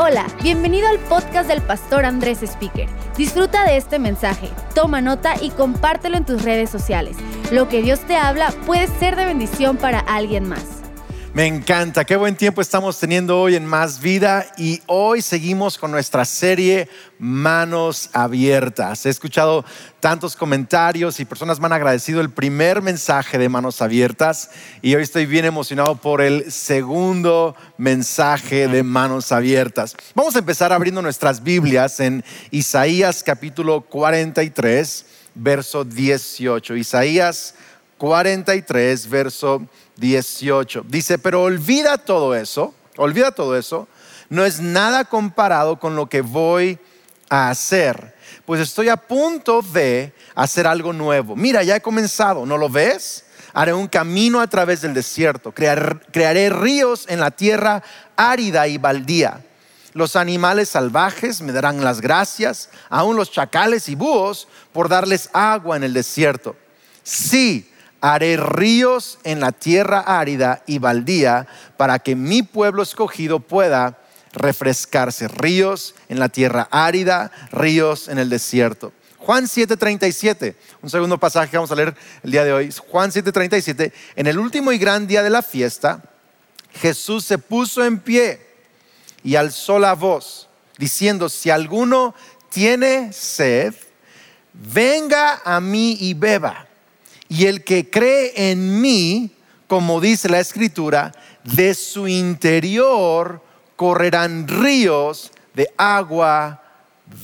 Hola, bienvenido al podcast del pastor Andrés Speaker. Disfruta de este mensaje, toma nota y compártelo en tus redes sociales. Lo que Dios te habla puede ser de bendición para alguien más. Me encanta, qué buen tiempo estamos teniendo hoy en Más Vida y hoy seguimos con nuestra serie Manos Abiertas. He escuchado tantos comentarios y personas me han agradecido el primer mensaje de Manos Abiertas y hoy estoy bien emocionado por el segundo mensaje de Manos Abiertas. Vamos a empezar abriendo nuestras Biblias en Isaías capítulo 43, verso 18. Isaías 43, verso 18. Dice, pero olvida todo eso, olvida todo eso, no es nada comparado con lo que voy a hacer, pues estoy a punto de hacer algo nuevo. Mira, ya he comenzado, ¿no lo ves? Haré un camino a través del desierto, crearé ríos en la tierra árida y baldía. Los animales salvajes me darán las gracias, aún los chacales y búhos, por darles agua en el desierto. Sí, haré ríos en la tierra árida y baldía para que mi pueblo escogido pueda refrescarse. Ríos en la tierra árida, ríos en el desierto. Juan 7:37, un segundo pasaje que vamos a leer el día de hoy. Juan 7:37, en el último y gran día de la fiesta, Jesús se puso en pie y alzó la voz, diciendo, si alguno tiene sed, venga a mí y beba. Y el que cree en mí, como dice la escritura, de su interior correrán ríos de agua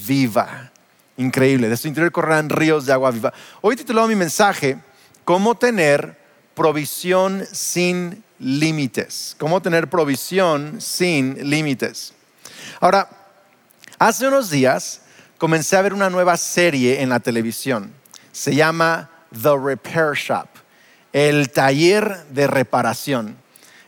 viva. Increíble, de su interior correrán ríos de agua viva. Hoy titulado mi mensaje, ¿cómo tener provisión sin límites? ¿Cómo tener provisión sin límites? Ahora, hace unos días comencé a ver una nueva serie en la televisión. Se llama The Repair Shop, el taller de reparación.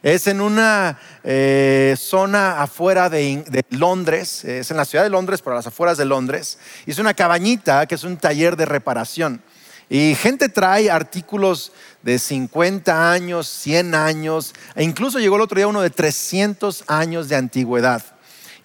Es en una eh, zona afuera de, Londres, es en la ciudad de Londres, pero a las afueras de Londres. Y es una cabañita que es un taller de reparación. Y gente trae artículos de 50 años, 100 años, e incluso llegó el otro día uno de 300 años de antigüedad.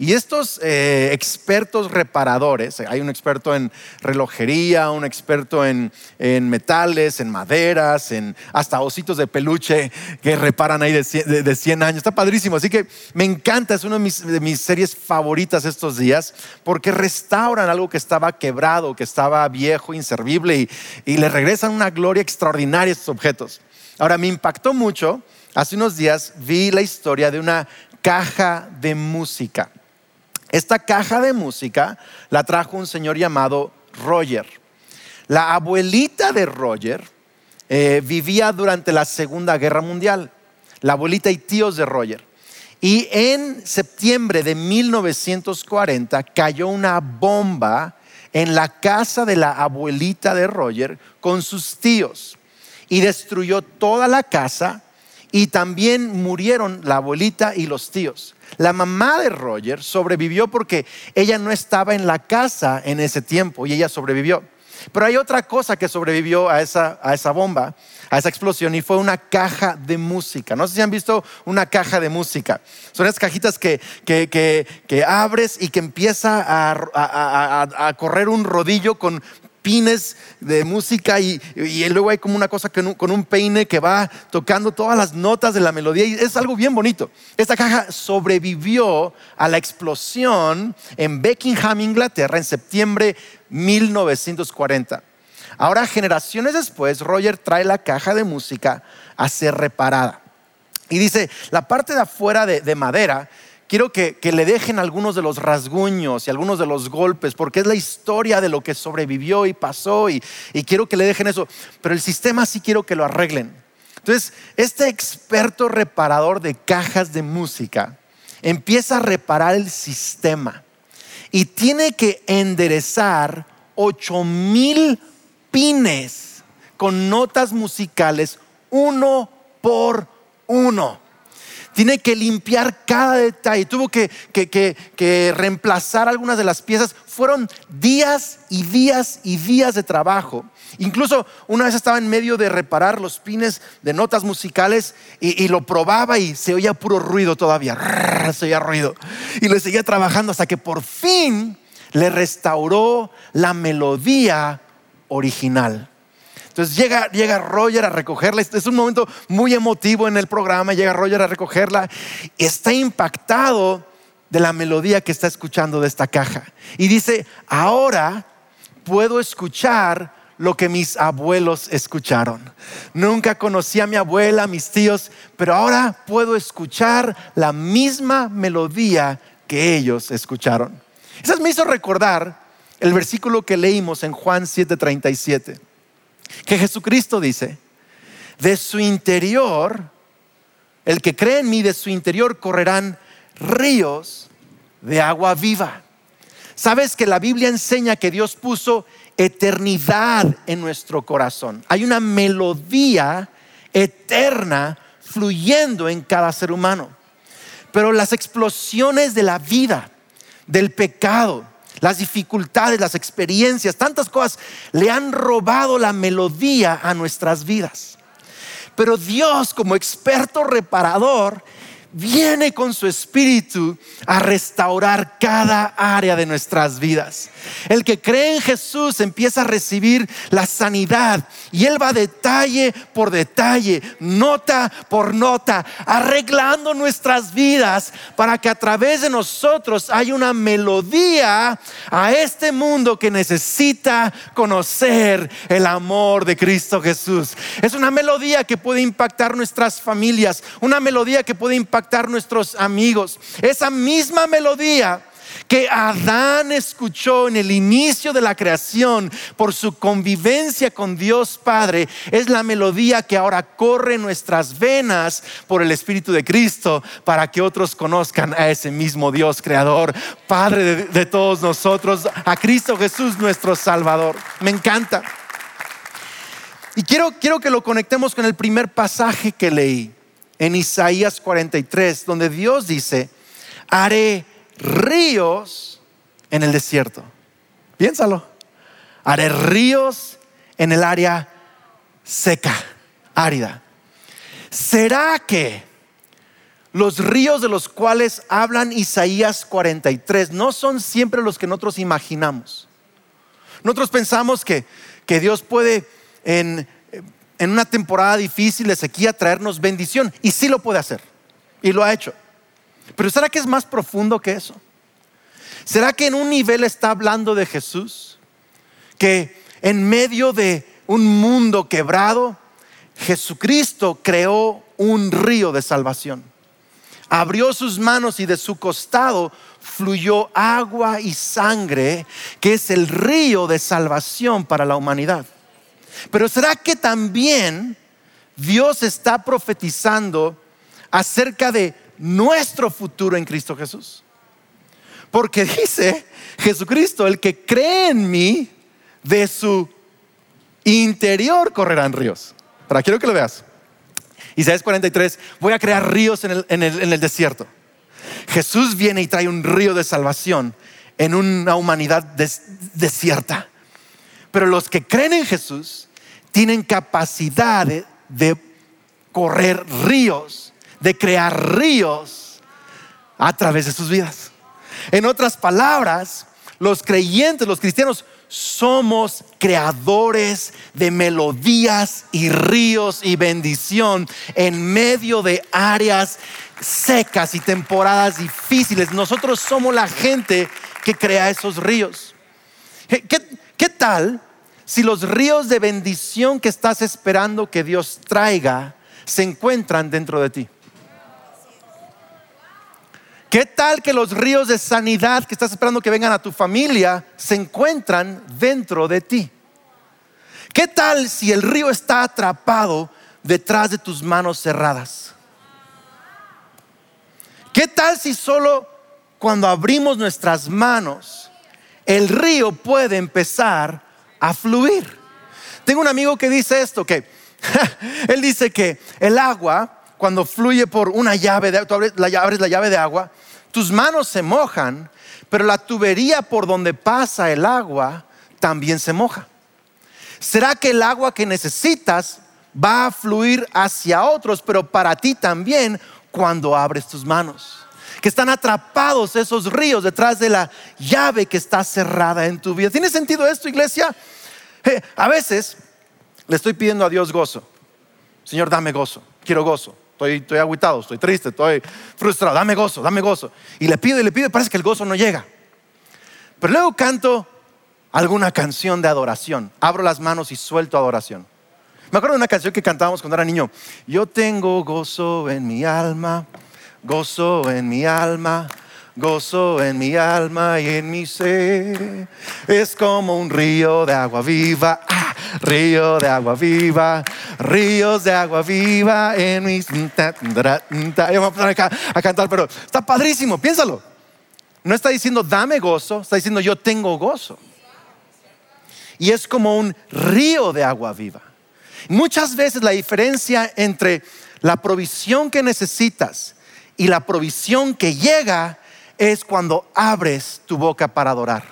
Y estos eh, expertos reparadores, hay un experto en relojería, un experto en, metales, en maderas, en hasta ositos de peluche que reparan ahí de 100, años. Está padrísimo. Así que me encanta, es una de mis, series favoritas estos días porque restauran algo que estaba quebrado, que estaba viejo, inservible y, y le regresan una gloria extraordinaria a estos objetos. Ahora, me impactó mucho. Hace unos días vi la historia de una caja de música. Esta caja de música la trajo un señor llamado Roger. La abuelita de Roger eh, vivía durante la Segunda Guerra Mundial, la abuelita y tíos de Roger. Y en septiembre de 1940 cayó una bomba en la casa de la abuelita de Roger con sus tíos y destruyó toda la casa y también murieron la abuelita y los tíos. La mamá de Roger sobrevivió porque ella no estaba en la casa en ese tiempo y ella sobrevivió. Pero hay otra cosa que sobrevivió a esa, a esa bomba, a esa explosión, y fue una caja de música. No sé si han visto una caja de música. Son esas cajitas que, que, abres y que empieza a, a, correr un rodillo con pines de música y, luego hay como una cosa con un, peine que va tocando todas las notas de la melodía y es algo bien bonito. Esta caja sobrevivió a la explosión en Beckingham, Inglaterra, en septiembre 1940. Ahora, generaciones después, Roger trae la caja de música a ser reparada. Y dice, la parte de afuera de madera quiero que, le dejen algunos de los rasguños y algunos de los golpes, porque es la historia de lo que sobrevivió y pasó, y, y quiero que le dejen eso. Pero el sistema sí quiero que lo arreglen. Entonces, este experto reparador de cajas de música empieza a reparar el sistema y tiene que enderezar 8 mil pines con notas musicales uno por uno. Tiene que limpiar cada detalle, tuvo que, que, reemplazar algunas de las piezas. Fueron días y días y días de trabajo. Incluso una vez estaba en medio de reparar los pines de notas musicales y, y, lo probaba y se oía puro ruido todavía, se oía ruido. Y le seguía trabajando hasta que por fin le restauró la melodía original. Entonces llega, llega Roger a recogerla. Es un momento muy emotivo en el programa. Llega Roger a recogerla. Y está impactado de la melodía que está escuchando de esta caja. Y dice, ahora puedo escuchar lo que mis abuelos escucharon. Nunca conocí a mi abuela, a mis tíos, pero ahora puedo escuchar la misma melodía que ellos escucharon. Eso me hizo recordar el versículo que leímos en Juan 7:37 que Jesucristo dice, de su interior, el que cree en mí, de su interior correrán ríos de agua viva. Sabes que la Biblia enseña que Dios puso eternidad en nuestro corazón. Hay una melodía eterna fluyendo en cada ser humano. Pero las explosiones de la vida, del pecado, las dificultades, las experiencias, tantas cosas le han robado la melodía a nuestras vidas. Pero Dios como experto reparador viene con su espíritu a restaurar cada área de nuestras vidas. El que cree en Jesús empieza a recibir la sanidad y Él va detalle por detalle, nota por nota, arreglando nuestras vidas para que a través de nosotros haya una melodía a este mundo que necesita conocer el amor de Cristo Jesús. Es una melodía que puede impactar nuestras familias, una melodía que puede impactar nuestros amigos. Esa misma melodía que Adán escuchó en el inicio de la creación por su convivencia con Dios Padre, es la melodía que ahora corre en nuestras venas por el Espíritu de Cristo para que otros conozcan a ese mismo Dios creador, Padre de, de todos nosotros, a Cristo Jesús nuestro Salvador. Me encanta. Y quiero, quiero que lo conectemos con el primer pasaje que leí en Isaías 43, donde Dios dice, haré ríos en el desierto. Piénsalo. Haré ríos en el área seca, árida. ¿Será que los ríos de los cuales hablan Isaías 43 no son siempre los que nosotros imaginamos? Nosotros pensamos que, que Dios puede en en una temporada difícil de sequía traernos bendición. Y sí lo puede hacer. Y lo ha hecho. Pero ¿será que es más profundo que eso? ¿Será que en un nivel está hablando de Jesús? Que en medio de un mundo quebrado, Jesucristo creó un río de salvación. Abrió sus manos y de su costado fluyó agua y sangre, que es el río de salvación para la humanidad. Pero ¿será que también Dios está profetizando acerca de nuestro futuro en Cristo Jesús? Porque dice Jesucristo, el que cree en mí, de su interior correrán ríos. Para quiero que lo veas. Isaías 43, voy a crear ríos en el, desierto. Jesús viene y trae un río de salvación en una humanidad desierta. Pero los que creen en Jesús tienen capacidad de, correr ríos, de crear ríos a través de sus vidas. En otras palabras, los creyentes, los cristianos, somos creadores de melodías y ríos y bendición en medio de áreas secas y temporadas difíciles. Nosotros somos la gente que crea esos ríos. ¿Qué, ¿Qué tal si los ríos de bendición que estás esperando que Dios traiga se encuentran dentro de ti? ¿Qué tal que los ríos de sanidad que estás esperando que vengan a tu familia se encuentran dentro de ti? ¿Qué tal si el río está atrapado detrás de tus manos cerradas? ¿Qué tal si solo cuando abrimos nuestras manos el río puede empezar a fluir. Tengo un amigo que dice esto, que él dice que el agua, cuando fluye por una llave, de, tú abres la, abres la llave de agua, tus manos se mojan, pero la tubería por donde pasa el agua también se moja. ¿Será que el agua que necesitas va a fluir hacia otros, pero para ti también cuando abres tus manos? Que están atrapados esos ríos detrás de la llave que está cerrada en tu vida. ¿Tiene sentido esto, iglesia? Eh, a veces le estoy pidiendo a Dios gozo. Señor, dame gozo. Quiero gozo. Estoy, estoy aguitado, estoy triste, estoy frustrado. Dame gozo, dame gozo. Y le pido y le pido y parece que el gozo no llega. Pero luego canto alguna canción de adoración. Abro las manos y suelto adoración. Me acuerdo de una canción que cantábamos cuando era niño. Yo tengo gozo en mi alma, gozo en mi alma, gozo en mi alma y en mi ser. Es como un río de agua viva, ah, río de agua viva, ríos de agua viva en mi... Yo voy a a cantar, pero está padrísimo, piénsalo. No está diciendo dame gozo, está diciendo yo tengo gozo. Y es como un río de agua viva. Muchas veces la diferencia entre la provisión que necesitas y la provisión que llega es cuando abres tu boca para adorar.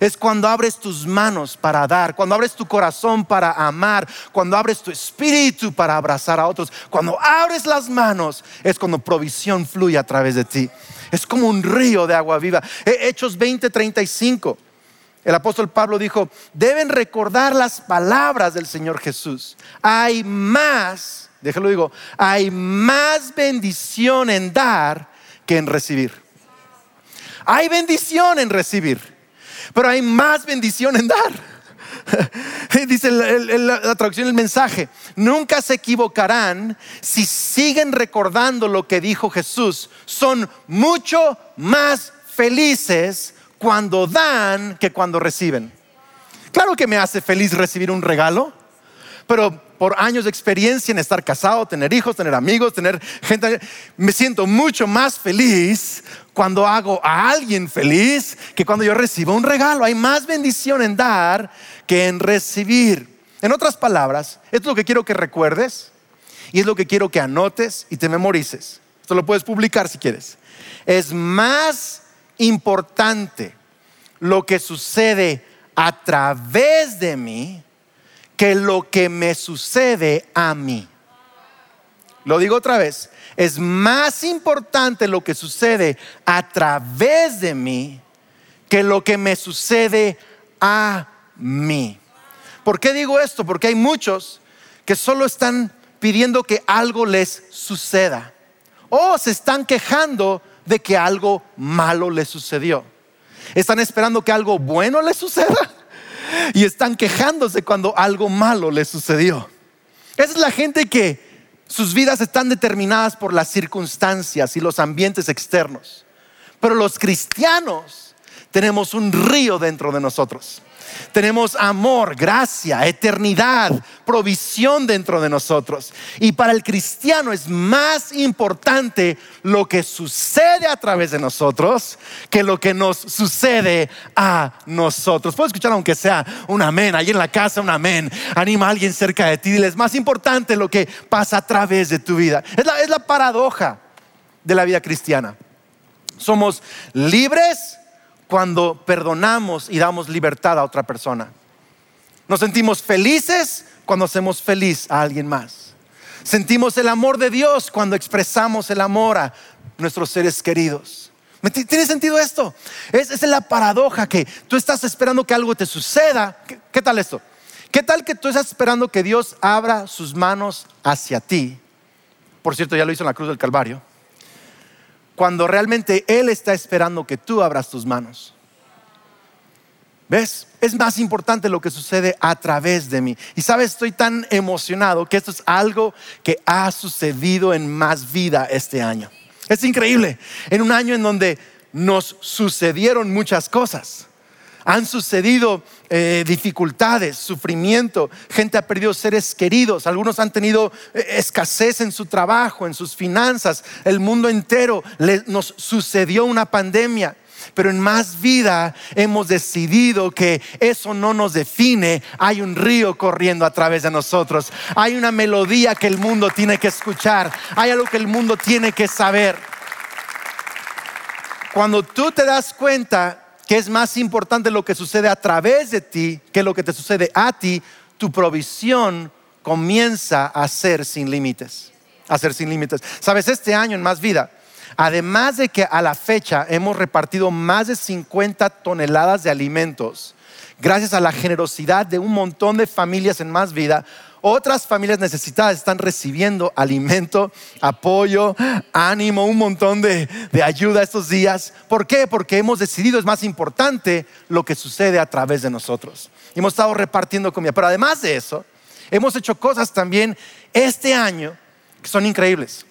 Es cuando abres tus manos para dar, cuando abres tu corazón para amar, cuando abres tu espíritu para abrazar a otros. Cuando abres las manos es cuando provisión fluye a través de ti. Es como un río de agua viva. Hechos 20, 35. El apóstol Pablo dijo, deben recordar las palabras del Señor Jesús. Hay más, déjalo digo, hay más bendición en dar que en recibir. Hay bendición en recibir, pero hay más bendición en dar. Dice la, traducción del mensaje, nunca se equivocarán si siguen recordando lo que dijo Jesús. Son mucho más felices cuando dan que cuando reciben. Claro que me hace feliz recibir un regalo, pero por años de experiencia en estar casado, tener hijos, tener amigos, tener gente, me siento mucho más feliz cuando hago a alguien feliz que cuando yo recibo un regalo. Hay más bendición en dar que en recibir. En otras palabras, esto es lo que quiero que recuerdes y es lo que quiero que anotes y te memorices. Esto lo puedes publicar si quieres. Es más importante lo que sucede a través de mí que lo que me sucede a mí. Lo digo otra vez, es más importante lo que sucede a través de mí que lo que me sucede a mí. ¿Por qué digo esto? Porque hay muchos que solo están pidiendo que algo les suceda o se están quejando de que algo malo les sucedió. Están esperando que algo bueno les suceda y están quejándose cuando algo malo les sucedió. Esa es la gente que sus vidas están determinadas por las circunstancias y los ambientes externos. Pero los cristianos tenemos un río dentro de nosotros. Tenemos amor, gracia, eternidad, provisión dentro de nosotros. Y para el cristiano es más importante lo que sucede a través de nosotros que lo que nos sucede a nosotros. Puedo escuchar aunque sea un amén, ahí en la casa un amén. Anima a alguien cerca de ti, dile, es más importante lo que pasa a través de tu vida. Es la, es la paradoja de la vida cristiana. Somos libres cuando perdonamos y damos libertad a otra persona. Nos sentimos felices cuando hacemos feliz a alguien más. Sentimos el amor de Dios cuando expresamos el amor a nuestros seres queridos. ¿Tiene sentido esto? Es, es la paradoja que tú estás esperando que algo te suceda. ¿Qué, ¿Qué tal esto? ¿Qué tal que tú estás esperando que Dios abra sus manos hacia ti? Por cierto, ya lo hizo en la cruz del Calvario cuando realmente Él está esperando que tú abras tus manos. ¿Ves? Es más importante lo que sucede a través de mí. Y sabes, estoy tan emocionado que esto es algo que ha sucedido en más vida este año. Es increíble. En un año en donde nos sucedieron muchas cosas han sucedido eh, dificultades, sufrimiento, gente ha perdido seres queridos, algunos han tenido eh, escasez en su trabajo, en sus finanzas, el mundo entero nos sucedió una pandemia. Pero en más vida hemos decidido que eso no nos define. Hay un río corriendo a través de nosotros. Hay una melodía que el mundo tiene que escuchar. Hay algo que el mundo tiene que saber. Cuando tú te das cuenta que es más importante lo que sucede a través de ti que lo que te sucede a ti, tu provisión comienza a ser sin límites. A ser sin límites. Sabes, este año en Más Vida, además de que a la fecha hemos repartido más de 50 toneladas de alimentos, gracias a la generosidad de un montón de familias en Más Vida, otras familias necesitadas están recibiendo alimento, apoyo, ánimo, un montón de, ayuda estos días. ¿Por qué? Porque hemos decidido, es más importante lo que sucede a través de nosotros. Hemos estado repartiendo comida. Pero además de eso, hemos hecho cosas también este año que son increíbles.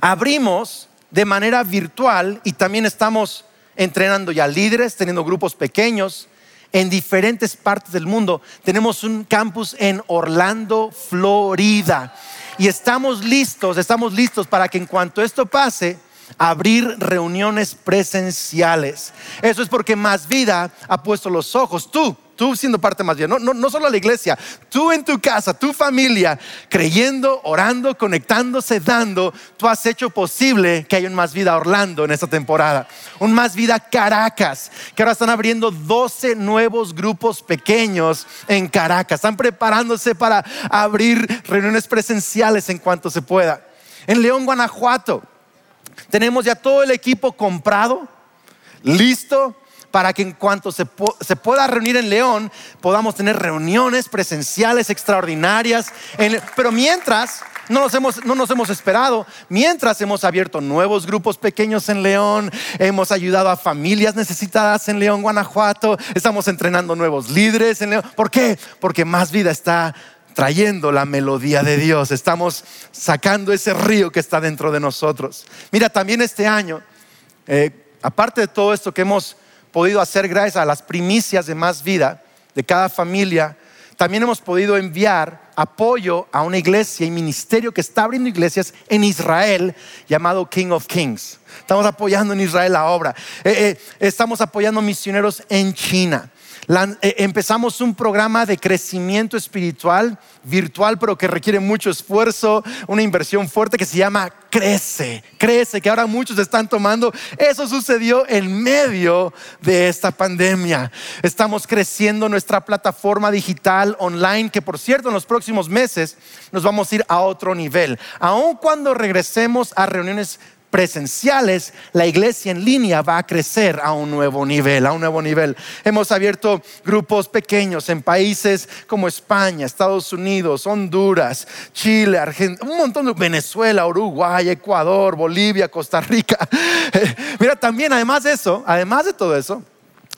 Abrimos de manera virtual y también estamos entrenando ya líderes, teniendo grupos pequeños en diferentes partes del mundo. Tenemos un campus en Orlando, Florida. Y estamos listos, estamos listos para que en cuanto esto pase, abrir reuniones presenciales. Eso es porque Más Vida ha puesto los ojos, tú, tú siendo parte más bien, no, no, no solo la iglesia, tú en tu casa, tu familia, creyendo, orando, conectándose, dando, tú has hecho posible que haya un Más Vida Orlando en esta temporada, un Más Vida Caracas, que ahora están abriendo 12 nuevos grupos pequeños en Caracas, están preparándose para abrir reuniones presenciales en cuanto se pueda. En León, Guanajuato, tenemos ya todo el equipo comprado, listo para que en cuanto se, pueda reunir en León, podamos tener reuniones presenciales extraordinarias. pero mientras, no nos, hemos, no nos hemos esperado. Mientras hemos abierto nuevos grupos pequeños en León, hemos ayudado a familias necesitadas en León, Guanajuato, estamos entrenando nuevos líderes en León. ¿Por qué? Porque más vida está trayendo la melodía de Dios, estamos sacando ese río que está dentro de nosotros. Mira, también este año, eh, aparte de todo esto que hemos podido hacer gracias a las primicias de más vida de cada familia, también hemos podido enviar apoyo a una iglesia y ministerio que está abriendo iglesias en Israel llamado King of Kings. Estamos apoyando en Israel la obra. Eh, eh, estamos apoyando misioneros en China. Eh, empezamos un programa de crecimiento espiritual virtual, pero que requiere mucho esfuerzo, una inversión fuerte que se llama Crece, Crece, que ahora muchos están tomando. Eso sucedió en medio de esta pandemia. Estamos creciendo nuestra plataforma digital online, que por cierto en los próximos meses nos vamos a ir a otro nivel. Aun cuando regresemos a reuniones presenciales, la iglesia en línea va a crecer a un nuevo nivel, a un nuevo nivel. Hemos abierto grupos pequeños en países como España, Estados Unidos, Honduras, Chile, Argentina, un montón de Venezuela, Uruguay, Ecuador, Bolivia, Costa Rica. Mira, también además de eso, además de todo eso,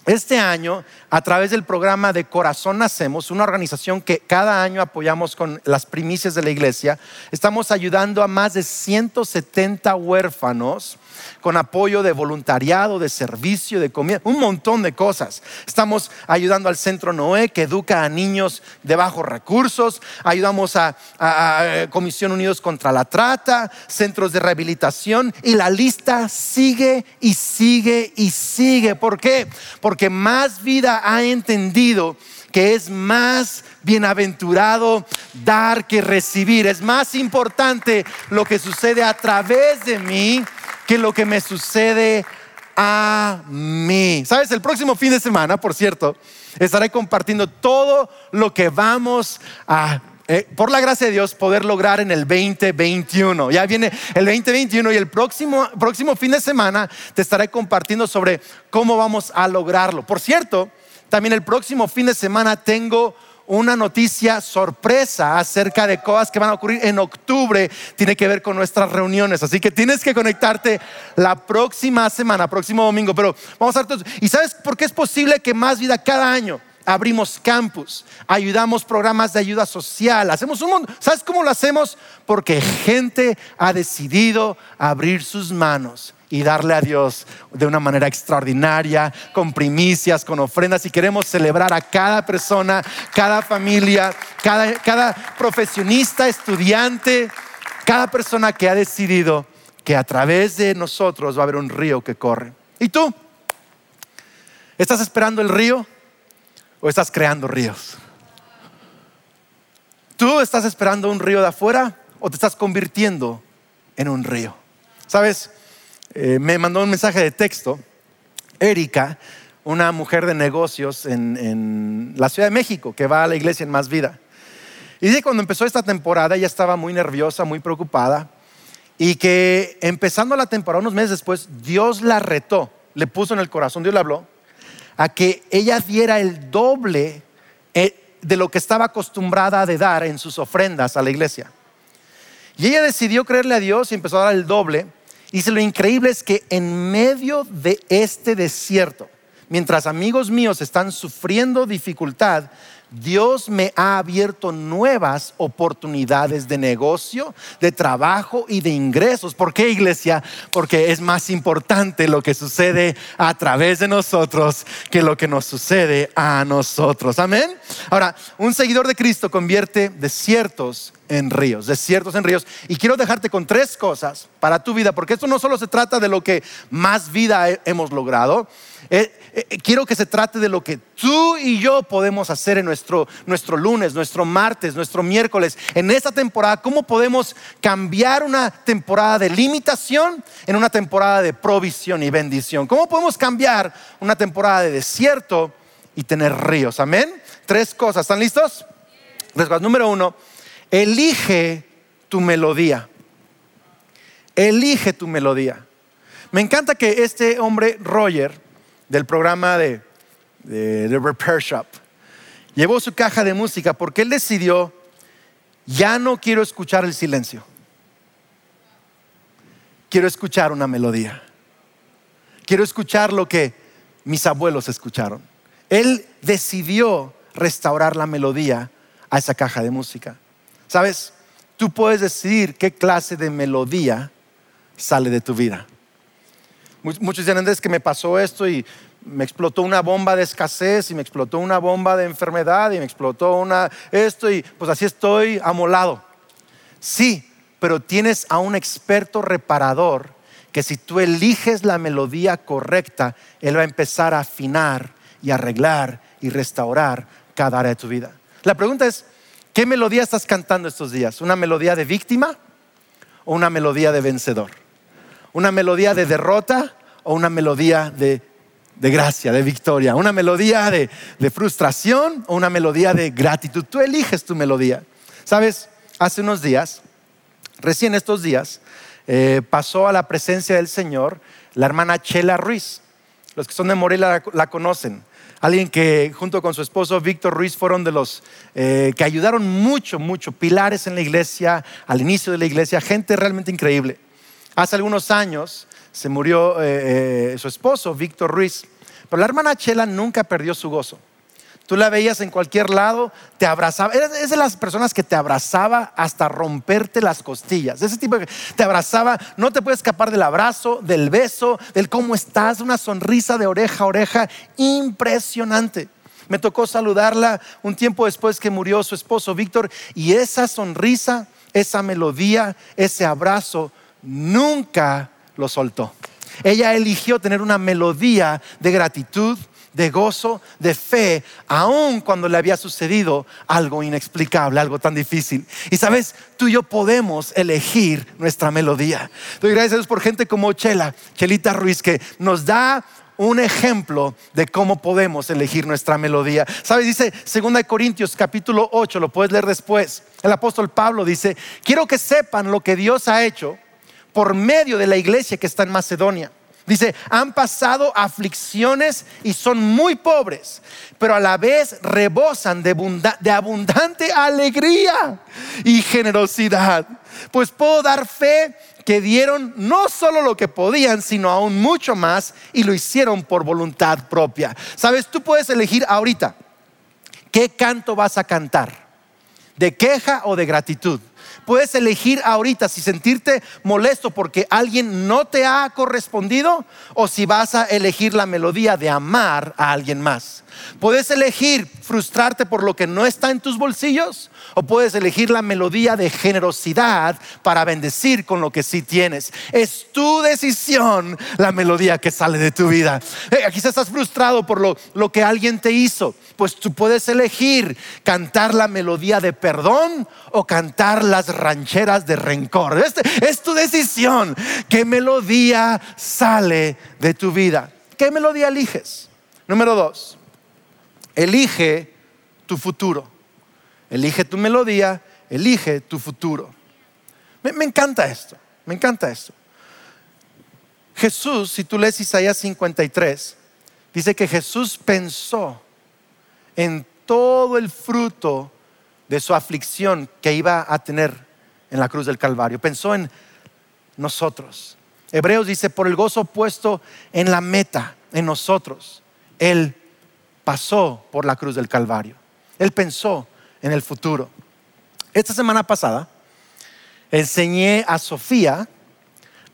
este año, a través del programa de Corazón Nacemos, una organización que cada año apoyamos con las primicias de la iglesia, estamos ayudando a más de 170 huérfanos con apoyo de voluntariado, de servicio, de comida, un montón de cosas. Estamos ayudando al Centro Noé, que educa a niños de bajos recursos. Ayudamos a, Comisión Unidos contra la Trata, centros de rehabilitación. Y la lista sigue y sigue y sigue. ¿Por qué? Porque más vida ha entendido que es más bienaventurado dar que recibir. Es más importante lo que sucede a través de mí que lo que me sucede a mí. Sabes, el próximo fin de semana, por cierto, estaré compartiendo todo lo que vamos a eh, por la gracia de Dios, poder lograr en el 2021. Ya viene el 2021 y el próximo, próximo fin de semana te estaré compartiendo sobre cómo vamos a lograrlo. Por cierto, también el próximo fin de semana tengo una noticia sorpresa acerca de cosas que van a ocurrir en octubre. Tiene que ver con nuestras reuniones. Así que tienes que conectarte la próxima semana, próximo domingo. Pero vamos a ver ¿Y sabes por qué es posible que más vida cada año? Abrimos campus, ayudamos programas de ayuda social, hacemos un mundo. ¿Sabes cómo lo hacemos? Porque gente ha decidido abrir sus manos y darle a Dios de una manera extraordinaria, con primicias, con ofrendas. Y queremos celebrar a cada persona, cada familia, cada, cada profesionista, estudiante, cada persona que ha decidido que a través de nosotros va a haber un río que corre. ¿Y tú? ¿Estás esperando el río o estás creando ríos? ¿Tú estás esperando un río de afuera o te estás convirtiendo en un río? ¿Sabes? Eh, me mandó un mensaje de texto, Erika, una mujer de negocios en, la Ciudad de México que va a la iglesia en Más Vida. Y dice cuando empezó esta temporada ella estaba muy nerviosa, muy preocupada y que empezando la temporada, unos meses después, Dios la retó, le puso en el corazón, Dios le habló, a que ella diera el doble eh, de lo que estaba acostumbrada de dar en sus ofrendas a la iglesia. Y ella decidió creerle a Dios y empezó a dar el doble. Y lo increíble es que en medio de este desierto, mientras amigos míos están sufriendo dificultad, Dios me ha abierto nuevas oportunidades de negocio, de trabajo y de ingresos. ¿Por qué iglesia? Porque es más importante lo que sucede a través de nosotros que lo que nos sucede a nosotros. Amén. Ahora, un seguidor de Cristo convierte desiertos en ríos, desiertos en ríos. Y quiero dejarte con tres cosas para tu vida, porque esto no solo se trata de lo que más vida hemos logrado, eh, eh, quiero que se trate de lo que tú y yo podemos hacer en nuestro, nuestro lunes, nuestro martes, nuestro miércoles, en esta temporada, cómo podemos cambiar una temporada de limitación en una temporada de provisión y bendición. ¿Cómo podemos cambiar una temporada de desierto y tener ríos? Amén. Tres cosas, ¿están listos? Número uno, elige tu melodía. Elige tu melodía. Me encanta que este hombre, Roger, del programa de, de, Repair Shop. Llevó su caja de música porque él decidió, ya no quiero escuchar el silencio. Quiero escuchar una melodía. Quiero escuchar lo que mis abuelos escucharon. Él decidió restaurar la melodía a esa caja de música. ¿Sabes? Tú puedes decidir qué clase de melodía sale de tu vida. Muchos dicen, Andrés, que me pasó esto y me explotó una bomba de escasez y me explotó una bomba de enfermedad y me explotó una esto y pues así estoy amolado. Sí, pero tienes a un experto reparador que si tú eliges la melodía correcta, él va a empezar a afinar y arreglar y restaurar cada área de tu vida. La pregunta es, ¿qué melodía estás cantando estos días? ¿Una melodía de víctima o una melodía de vencedor? ¿Una melodía de derrota o una melodía de, gracia, de victoria? ¿Una melodía de, frustración o una melodía de gratitud? Tú eliges tu melodía. Sabes, hace unos días, recién estos días, eh, pasó a la presencia del Señor la hermana Chela Ruiz. Los que son de Morelia la, conocen. Alguien que junto con su esposo Víctor Ruiz fueron de los eh, que ayudaron mucho, mucho, pilares en la iglesia, al inicio de la iglesia, gente realmente increíble. Hace algunos años se murió eh, eh, su esposo, Víctor Ruiz, pero la hermana Chela nunca perdió su gozo. Tú la veías en cualquier lado, te abrazaba. Es de las personas que te abrazaba hasta romperte las costillas. Ese tipo que te abrazaba, no te puedes escapar del abrazo, del beso, del cómo estás, una sonrisa de oreja a oreja impresionante. Me tocó saludarla un tiempo después que murió su esposo Víctor y esa sonrisa, esa melodía, ese abrazo nunca lo soltó. Ella eligió tener una melodía de gratitud, de gozo, de fe, aun cuando le había sucedido algo inexplicable, algo tan difícil. Y sabes, tú y yo podemos elegir nuestra melodía. Doy gracias a Dios por gente como Chela, Chelita Ruiz, que nos da un ejemplo de cómo podemos elegir nuestra melodía. ¿Sabes? Dice 2 Corintios capítulo 8, lo puedes leer después. El apóstol Pablo dice, quiero que sepan lo que Dios ha hecho por medio de la iglesia que está en Macedonia. Dice, han pasado aflicciones y son muy pobres, pero a la vez rebosan de, abundante alegría y generosidad. Pues puedo dar fe que dieron no solo lo que podían, sino aún mucho más y lo hicieron por voluntad propia. Sabes, tú puedes elegir ahorita qué canto vas a cantar, de queja o de gratitud. Puedes elegir ahorita si sentirte molesto porque alguien no te ha correspondido o si vas a elegir la melodía de amar a alguien más. Puedes elegir frustrarte por lo que no está en tus bolsillos o puedes elegir la melodía de generosidad para bendecir con lo que sí tienes. Es tu decisión la melodía que sale de tu vida. Eh, quizás estás frustrado por lo, lo que alguien te hizo. Pues tú puedes elegir cantar la melodía de perdón o cantar las rancheras de rencor. Este, es tu decisión. ¿Qué melodía sale de tu vida? ¿Qué melodía eliges? Número dos, elige tu futuro. Elige tu melodía, elige tu futuro. Me, encanta esto, me encanta esto. Jesús, si tú lees Isaías 53, dice que Jesús pensó en todo el fruto de su aflicción que iba a tener en la cruz del Calvario. Pensó en nosotros. Hebreos dice, por el gozo puesto en la meta, en nosotros, Él pasó por la cruz del Calvario. Él pensó en el futuro. Esta semana pasada enseñé a Sofía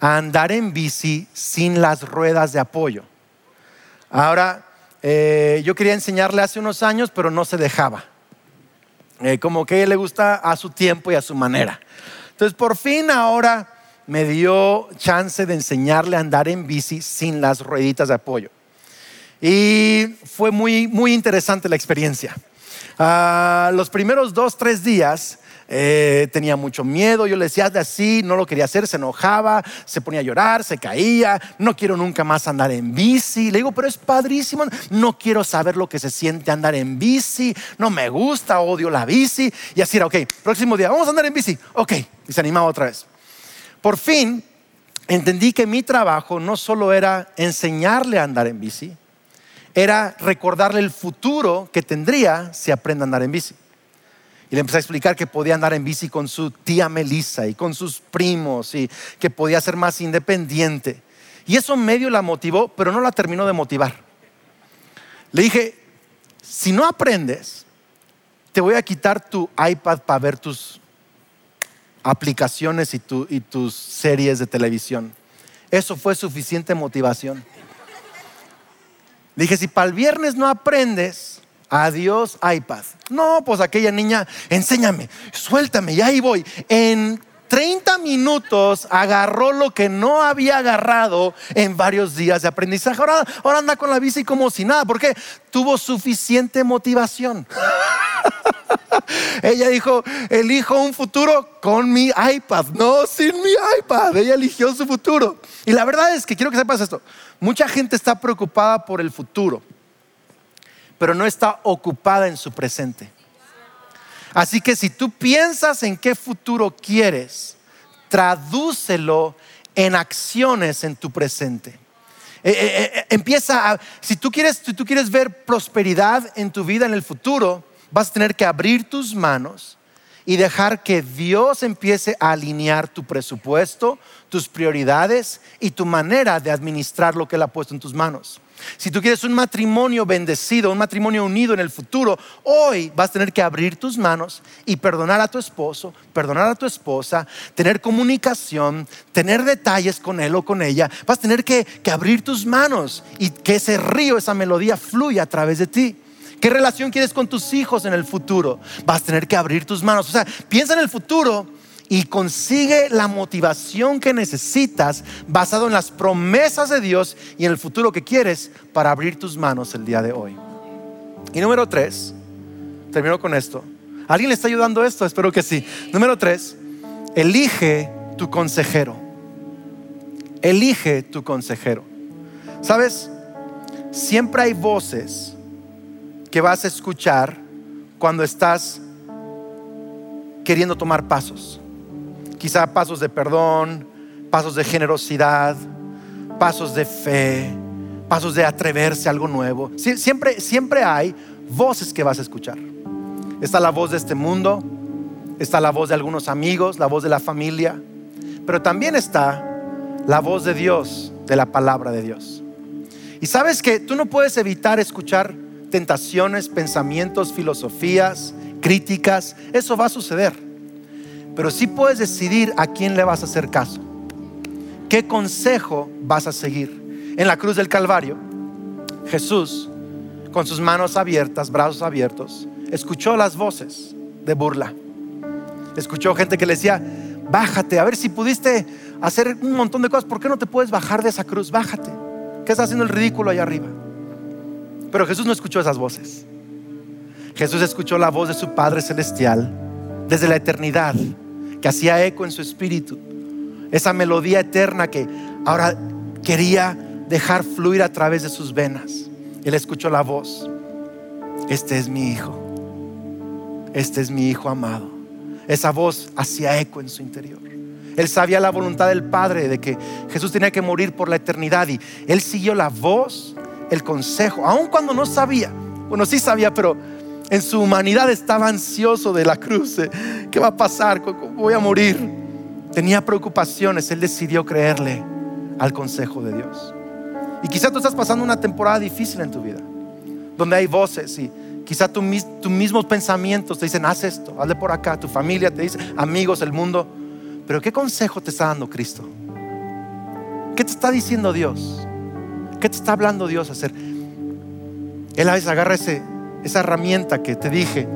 a andar en bici sin las ruedas de apoyo. Ahora, eh, yo quería enseñarle hace unos años, pero no se dejaba. Eh, como que a ella le gusta a su tiempo y a su manera. Entonces, por fin ahora me dio chance de enseñarle a andar en bici sin las rueditas de apoyo. Y fue muy, muy interesante la experiencia. Ah, los primeros dos, tres días eh, tenía mucho miedo, yo le decía de así, no lo quería hacer, se enojaba, se ponía a llorar, se caía, no quiero nunca más andar en bici. Le digo, pero es padrísimo, no quiero saber lo que se siente andar en bici, no me gusta, odio la bici. Y así era, ok, próximo día, vamos a andar en bici, ok, y se animaba otra vez. Por fin entendí que mi trabajo no solo era enseñarle a andar en bici, era recordarle el futuro que tendría si aprende a andar en bici. Y le empecé a explicar que podía andar en bici con su tía Melissa y con sus primos y que podía ser más independiente. Y eso medio la motivó, pero no la terminó de motivar. Le dije, si no aprendes, te voy a quitar tu iPad para ver tus aplicaciones y, y tus series de televisión. Eso fue suficiente motivación. Dije, si para el viernes no aprendes, adiós iPad. No, pues aquella niña, enséñame, suéltame, y ahí voy. En 30 minutos agarró lo que no había agarrado en varios días de aprendizaje. Ahora, ahora anda con la bici como si nada, porque tuvo suficiente motivación. Ella dijo, elijo un futuro con mi iPad, no sin mi iPad. Ella eligió su futuro. Y la verdad es que quiero que sepas esto. Mucha gente está preocupada por el futuro, pero no está ocupada en su presente. Así que si tú piensas en qué futuro quieres, tradúcelo en acciones en tu presente. Eh, eh, eh, empieza a, si tú quieres, si tú quieres ver prosperidad en tu vida en el futuro, vas a tener que abrir tus manos y dejar que Dios empiece a alinear tu presupuesto, tus prioridades y tu manera de administrar lo que Él ha puesto en tus manos. Si tú quieres un matrimonio bendecido, un matrimonio unido en el futuro, hoy vas a tener que abrir tus manos y perdonar a tu esposo, perdonar a tu esposa, tener comunicación, tener detalles con él o con ella. Vas a tener que, que abrir tus manos y que ese río, esa melodía fluya a través de ti. ¿Qué relación quieres con tus hijos en el futuro? Vas a tener que abrir tus manos. O sea, piensa en el futuro y consigue la motivación que necesitas basado en las promesas de Dios y en el futuro que quieres para abrir tus manos el día de hoy. Y número tres, termino con esto. ¿Alguien le está ayudando esto? Espero que sí. Número tres, elige tu consejero. Elige tu consejero. ¿Sabes? Siempre hay voces que vas a escuchar cuando estás queriendo tomar pasos. Quizá pasos de perdón, pasos de generosidad, pasos de fe, pasos de atreverse a algo nuevo. siempre, siempre hay voces que vas a escuchar. Está la voz de este mundo, está la voz de algunos amigos, la voz de la familia, pero también está la voz de Dios, de la palabra de Dios. Y sabes que tú no puedes evitar escuchar tentaciones, pensamientos, filosofías, críticas. Eso va a suceder. pero sí puedes decidir a quién le vas a hacer caso. ¿Qué consejo vas a seguir? En la cruz del Calvario, Jesús, con sus manos abiertas, brazos abiertos, escuchó las voces de burla. Escuchó gente que le decía, bájate, a ver si pudiste hacer un montón de cosas, ¿por qué no te puedes bajar de esa cruz? Bájate. ¿Qué estás haciendo el ridículo allá arriba? Pero Jesús no escuchó esas voces. Jesús escuchó la voz de su Padre Celestial desde la eternidad, que hacía eco en su espíritu. Esa melodía eterna que ahora quería dejar fluir a través de sus venas. Él escuchó la voz. Este es mi hijo. Este es mi hijo amado. Esa voz hacía eco en su interior. Él sabía la voluntad del Padre de que Jesús tenía que morir por la eternidad y él siguió la voz, el consejo, aun cuando no sabía. Bueno, sí sabía, pero en su humanidad estaba ansioso de la cruz. ¿Qué va a pasar? Voy a morir. Tenía preocupaciones. Él decidió creerle al consejo de Dios. Y quizá tú estás pasando una temporada difícil en tu vida, donde hay voces y quizá tus mismos pensamientos te dicen, haz esto, hazle por acá, tu familia te dice, amigos, el mundo. Pero ¿qué consejo te está dando Cristo? ¿Qué te está diciendo Dios? ¿Qué te está hablando Dios a hacer? Él a veces agarra esa herramienta que te dije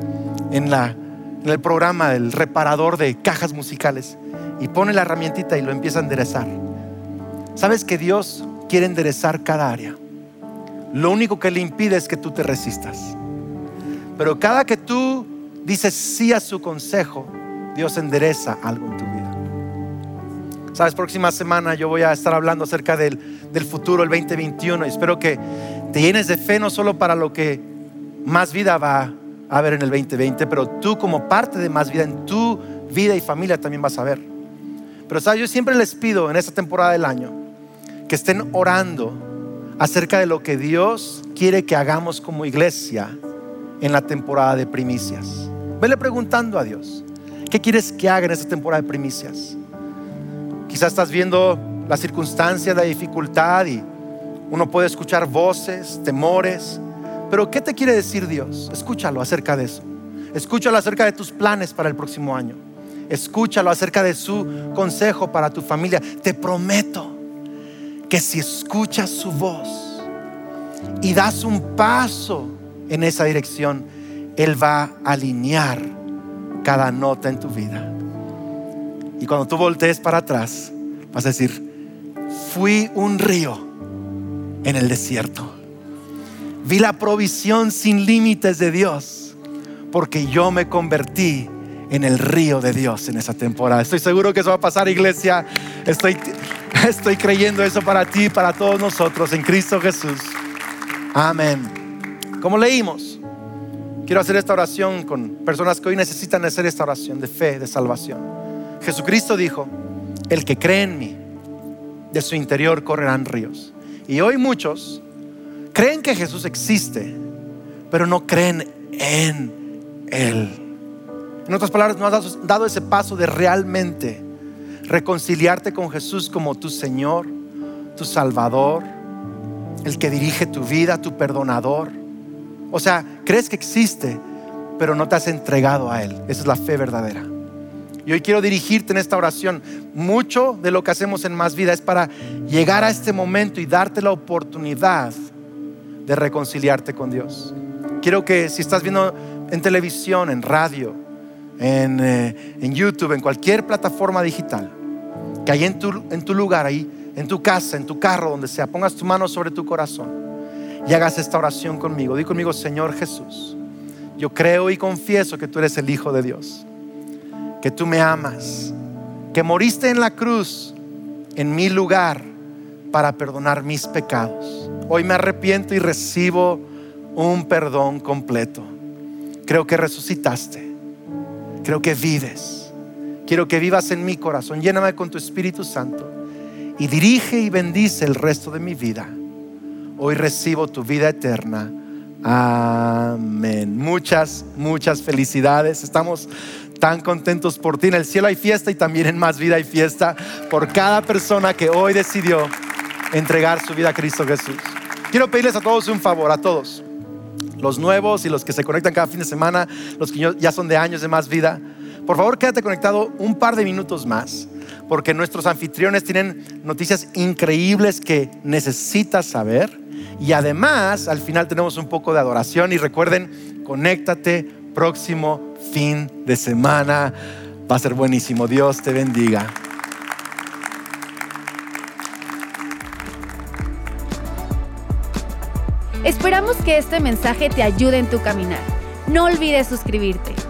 en, la, en el programa del reparador de cajas musicales y pone la herramientita y lo empieza a enderezar. ¿Sabes que Dios quiere enderezar cada área? Lo único que le impide es que tú te resistas. Pero cada que tú dices sí a su consejo, Dios endereza algo en tu vida. Sabes, próxima semana yo voy a estar hablando acerca del, futuro, el 2021. Y espero que te llenes de fe no solo para lo que más vida va a haber en el 2020, pero tú como parte de más vida en tu vida y familia también vas a ver. Pero sabes, yo siempre les pido en esta temporada del año que estén orando acerca de lo que Dios quiere que hagamos como iglesia en la temporada de primicias. Vele preguntando a Dios, ¿qué quieres que haga en esta temporada de primicias? Quizás estás viendo la circunstancia, la dificultad y uno puede escuchar voces, temores. Pero ¿qué te quiere decir Dios? Escúchalo acerca de eso. Escúchalo acerca de tus planes para el próximo año. Escúchalo acerca de su consejo para tu familia. Te prometo que si escuchas su voz y das un paso en esa dirección, Él va a alinear cada nota en tu vida. Y cuando tú voltees para atrás, vas a decir, fui un río en el desierto. Vi la provisión sin límites de Dios, porque yo me convertí en el río de Dios en esa temporada. Estoy seguro que eso va a pasar, iglesia. Estoy, estoy creyendo eso para ti y para todos nosotros en Cristo Jesús. Amén. Como leímos, quiero hacer esta oración con personas que hoy necesitan hacer esta oración de fe, de salvación. Jesucristo dijo, el que cree en mí, de su interior correrán ríos. Y hoy muchos creen que Jesús existe, pero no creen en Él. En otras palabras, no has dado ese paso de realmente reconciliarte con Jesús como tu Señor, tu Salvador, el que dirige tu vida, tu perdonador. O sea, crees que existe, pero no te has entregado a Él. Esa es la fe verdadera. Y hoy quiero dirigirte en esta oración. Mucho de lo que hacemos en Más Vida es para llegar a este momento y darte la oportunidad de reconciliarte con Dios. Quiero que si estás viendo en televisión, en radio, en, eh, YouTube, en cualquier plataforma digital, que ahí en tu, en tu lugar, ahí en tu casa, en tu carro, donde sea, pongas tu mano sobre tu corazón y hagas esta oración conmigo. Di conmigo, Señor Jesús, yo creo y confieso que tú eres el Hijo de Dios que tú me amas, que moriste en la cruz en mi lugar para perdonar mis pecados. Hoy me arrepiento y recibo un perdón completo. Creo que resucitaste. Creo que vives. Quiero que vivas en mi corazón. Lléname con tu Espíritu Santo y dirige y bendice el resto de mi vida. Hoy recibo tu vida eterna. Amén. Muchas, muchas felicidades. Estamos tan contentos por ti. En el cielo hay fiesta y también en más vida hay fiesta por cada persona que hoy decidió entregar su vida a Cristo Jesús. Quiero pedirles a todos un favor, a todos, los nuevos y los que se conectan cada fin de semana, los que ya son de años de más vida. Por favor, quédate conectado un par de minutos más, porque nuestros anfitriones tienen noticias increíbles que necesitas saber. Y además, al final tenemos un poco de adoración y recuerden, conéctate próximo fin de semana. Va a ser buenísimo. Dios te bendiga. Esperamos que este mensaje te ayude en tu caminar. No olvides suscribirte.